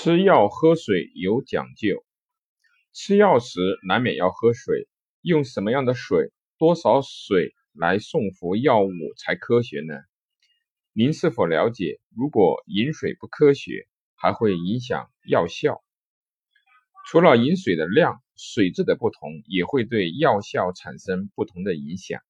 吃药喝水有讲究，吃药时难免要喝水，用什么样的水、多少水来送服药物才科学呢？您是否了解，如果饮水不科学，还会影响药效？除了饮水的量，水质的不同也会对药效产生不同的影响。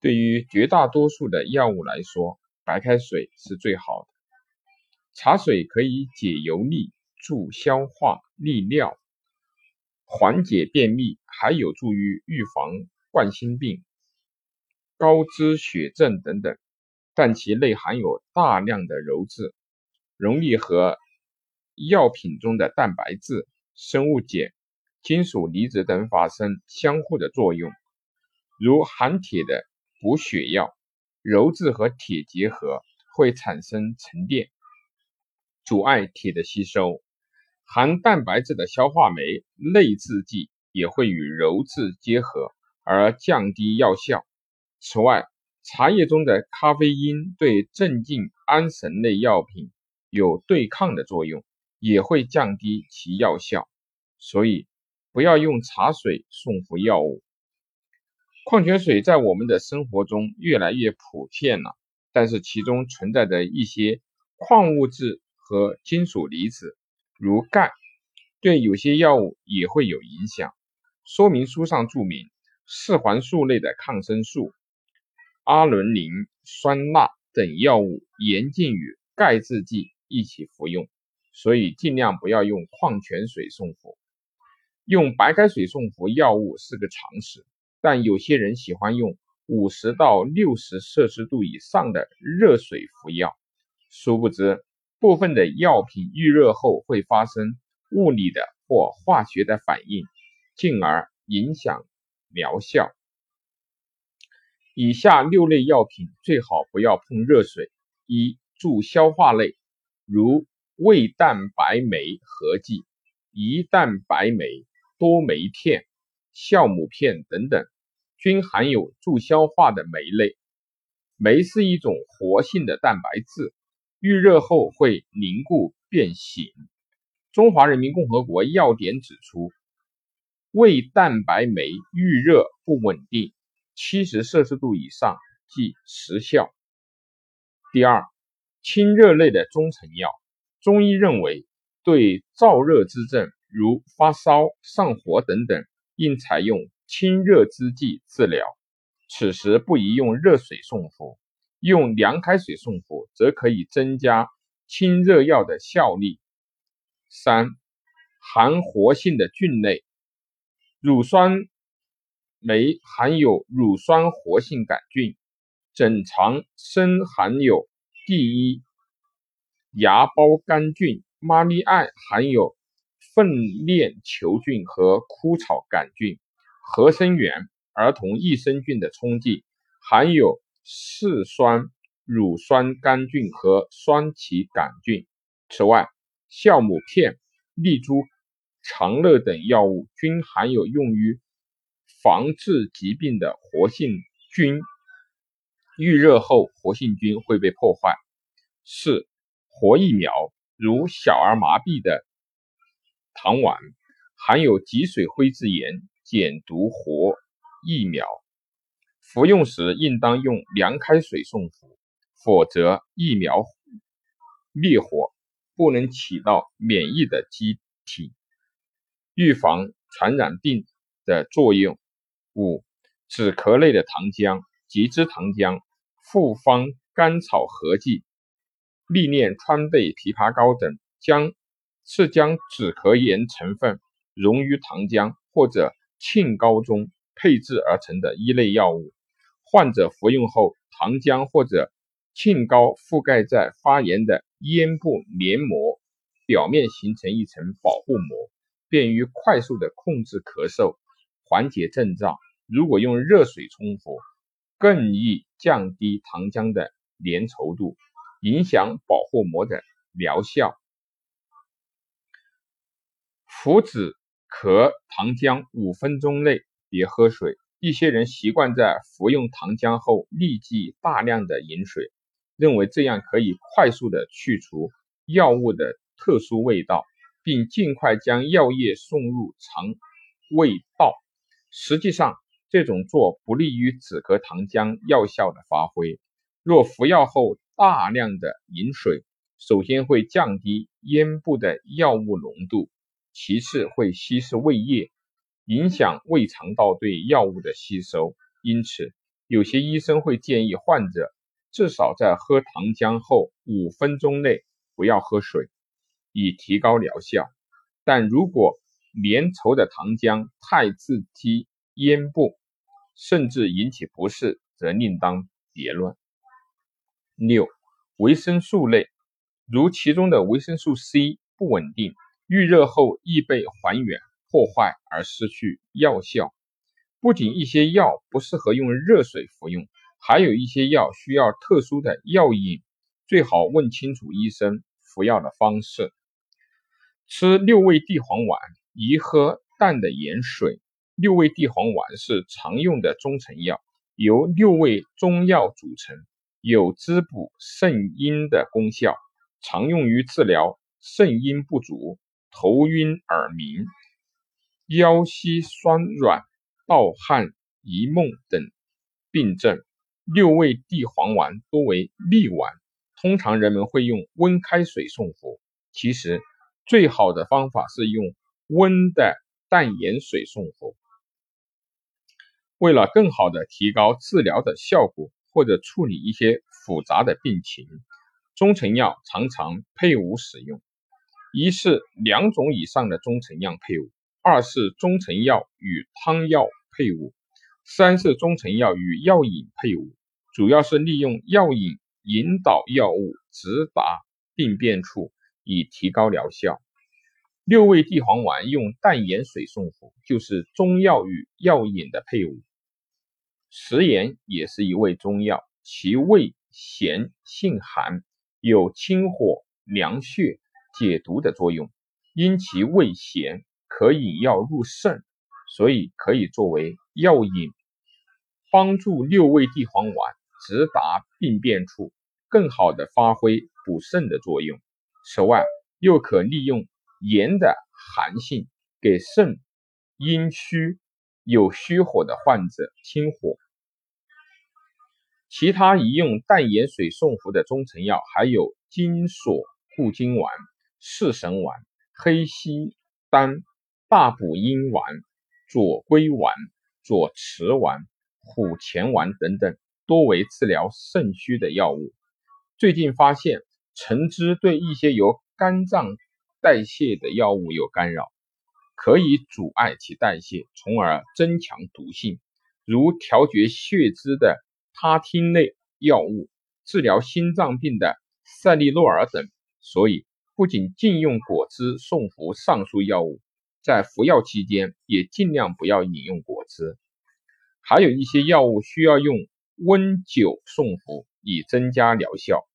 对于绝大多数的药物来说，白开水是最好的。茶水可以解油腻、助消化、利尿、缓解便秘，还有助于预防冠心病、高脂血症等等。但其内含有大量的鞣质，容易和药品中的蛋白质、生物碱、金属离子等发生相互的作用。如含铁的补血药，鞣质和铁结合会产生沉淀。阻碍铁的吸收，含蛋白质的消化酶内制剂也会与鞣质结合而降低药效。此外，茶叶中的咖啡因对镇静安神类药品有对抗的作用，也会降低其药效。所以，不要用茶水送服药物。矿泉水在我们的生活中越来越普遍了，但是其中存在着一些矿物质。和金属离子，如钙，对有些药物也会有影响。说明书上注明，四环素类的抗生素、阿伦宁酸钠等药物严禁与钙制剂一起服用，所以尽量不要用矿泉水送服。用白开水送服药物是个常识，但有些人喜欢用五十到六十摄氏度以上的热水服药，殊不知。部分的药品预热后会发生物理的或化学的反应，进而影响疗效。以下六类药品最好不要碰热水：一、助消化类，如胃蛋白酶合剂、胰蛋白酶、多酶片、酵母片等等，均含有助消化的酶类。酶是一种活性的蛋白质。遇热后会凝固变形。中华人民共和国药典指出，胃蛋白酶遇热不稳定，七十摄氏度以上即时效。第二，清热类的中成药，中医认为对燥热之症，如发烧、上火等等，应采用清热之剂治疗。此时不宜用热水送服。用凉开水送服，则可以增加清热药的效力。三、含活性的菌类，乳酸酶含有乳酸活性杆菌，整肠生含有第一芽孢杆菌，妈咪爱含有粪链球菌和枯草杆菌，合生元儿童益生菌的冲剂含有。嗜酸乳酸杆菌和双歧杆菌。此外，酵母片、丽珠、长乐等药物均含有用于防治疾病的活性菌。预热后，活性菌会被破坏。四、活疫苗，如小儿麻痹的糖丸，含有脊髓灰质炎减毒活疫苗。服用时应当用凉开水送服，否则疫苗灭活不能起到免疫的机体预防传染病的作用。五、止咳类的糖浆，吉之糖浆、复方甘草合剂、利念川贝枇杷膏等，将是将止咳盐成分溶于糖浆或者沁膏中配制而成的一类药物。患者服用后，糖浆或者沁膏覆盖在发炎的咽部黏膜表面，形成一层保护膜，便于快速的控制咳嗽，缓解症状。如果用热水冲服，更易降低糖浆的粘稠度，影响保护膜的疗效。服止咳糖浆五分钟内别喝水。一些人习惯在服用糖浆后立即大量的饮水，认为这样可以快速的去除药物的特殊味道，并尽快将药液送入肠胃道。实际上，这种做不利于止咳糖浆药效的发挥。若服药后大量的饮水，首先会降低咽部的药物浓度，其次会稀释胃液，影响胃肠道对药物的吸收。因此，有些医生会建议患者至少在喝糖浆后五分钟内不要喝水，以提高疗效。但如果粘稠的糖浆太刺激咽部，甚至引起不适，则另当别论。六、维生素类，如其中的维生素 C 不稳定，遇热后易被还原破坏而失去药效。不仅一些药不适合用热水服用，还有一些药需要特殊的药引，最好问清楚医生服药的方式。吃六味地黄丸宜喝淡的盐水。六味地黄丸是常用的中成药，由六味中药组成。有滋补肾阴的功效，常用于治疗肾阴不足、头晕耳鸣、腰膝酸软、盗汗、遗梦等病症。六味地黄丸多为蜜丸，通常人们会用温开水送服。其实，最好的方法是用温的淡盐水送服。为了更好的提高治疗的效果。或者处理一些复杂的病情，中成药常常配伍使用：一是两种以上的中成药配伍；二是中成药与汤药配伍；三是中成药与药引配伍。主要是利用药引引导药物直达病变处，以提高疗效。六味地黄丸用淡盐水送服，就是中药与药引的配伍。食盐也是一味中药，其味咸性寒，有清火凉血、解毒的作用。因其味咸，可引药入肾，所以可以作为药引，帮助六味地黄丸直达病变处，更好的发挥补肾的作用。此外，又可利用盐的寒性，给肾阴虚。有虚火的患者清火。其他宜用淡盐水送服的中成药还有金锁固精丸、四神丸、黑西丹、大补阴丸、左归丸、左慈丸、虎钳丸等等，多为治疗肾虚的药物。最近发现，橙汁对一些由肝脏代谢的药物有干扰。可以阻碍其代谢，从而增强毒性，如调节血脂的他汀类药物，治疗心脏病的赛利诺尔等。所以，不仅禁用果汁送服上述药物，在服药期间也尽量不要饮用果汁。还有一些药物需要用温酒送服，以增加疗效。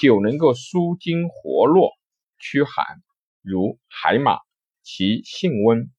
酒能够舒筋活络、驱寒，如海马。其性温，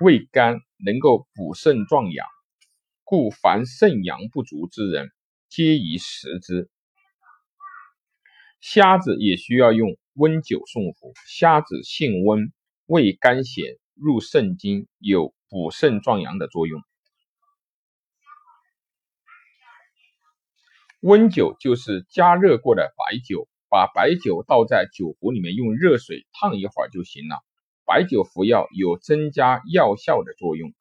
味甘，能够补肾壮阳，故凡肾阳不足之人，皆宜食之。虾子也需要用温酒送服。虾子性温，味甘咸，入肾经，有补肾壮阳的作用。温酒就是加热过的白酒，把白酒倒在酒壶里面，用热水烫一会儿就行了。白酒服药有增加药效的作用。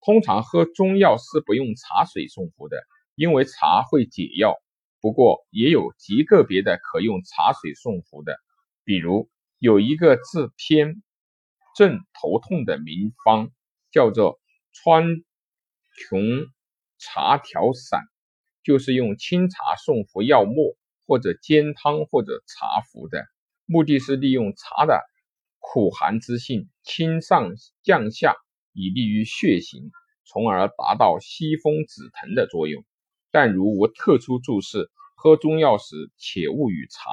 通常喝中药是不用茶水送服的，因为茶会解药。不过也有极个别的可用茶水送服的，比如有一个治偏正头痛的名方，叫做川穹茶调散，就是用清茶送服药末，或者煎汤或者茶服的，目的是利用茶的。苦寒之性，清上降下，以利于血行，从而达到息风止疼的作用。但如无特殊注释，喝中药时且勿与茶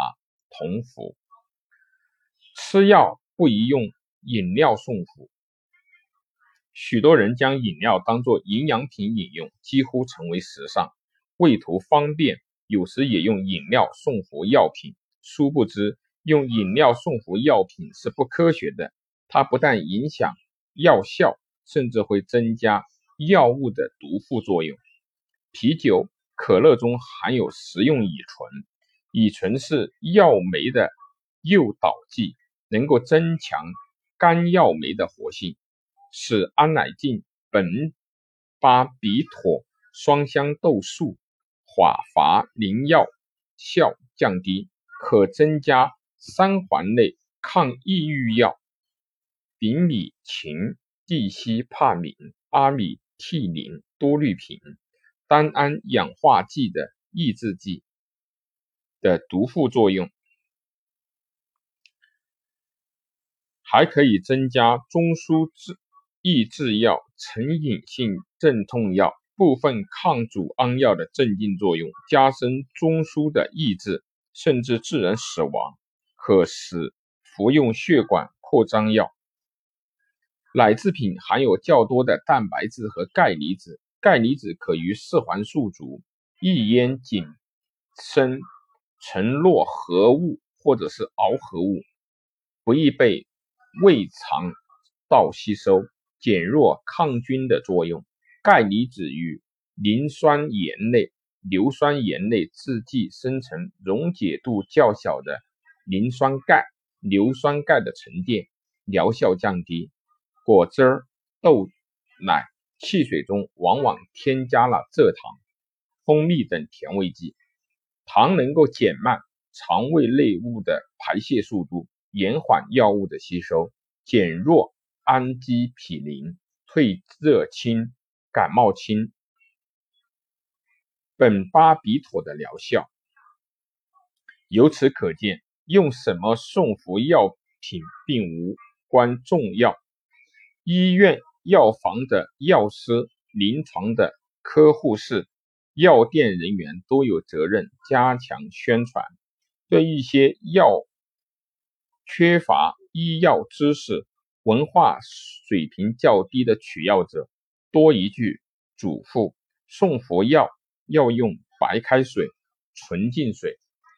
同服。吃药不宜用饮料送服。许多人将饮料当作营养品饮用，几乎成为时尚。为图方便，有时也用饮料送服药品，殊不知用饮料送服药品是不科学的，它不但影响药效，甚至会增加药物的毒副作用。啤酒、可乐中含有食用乙醇，乙醇是药酶的诱导剂，能够增强肝药酶的活性，使安乃近、苯巴比妥双香豆素华伐林药效降低，可增加。三环类抗抑郁药丙米嗪地西帕敏阿米替林多氯平单胺氧化剂的抑制剂的毒副作用，还可以增加中枢制抑制药成瘾性镇痛药部分抗组胺药的镇静作用，加深中枢的抑制，甚至致人死亡。可使服用血管扩张药。奶制品含有较多的蛋白质和钙离子，钙离子可与四环素族异烟紧生成络合物或者是螯合物，不易被胃肠道吸收，减弱抗菌的作用。钙离子与磷酸盐类、硫酸盐类制剂生成溶解度较小的。磷酸钙、硫酸钙的沉淀，疗效降低。果汁、豆奶、汽水中往往添加了蔗糖、蜂蜜等甜味剂。糖能够减慢肠胃内物的排泄速度，延缓药物的吸收，减弱氨基匹林、退热清、感冒清。苯巴比妥的疗效，由此可见。用什么送服药品并无关重要，医院药房的药师、临床的科护士、药店人员都有责任加强宣传，对一些药缺乏医药知识、文化水平较低的取药者多一句嘱咐：送服药要用白开水、纯净水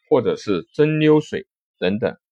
或者是蒸馏水。等等。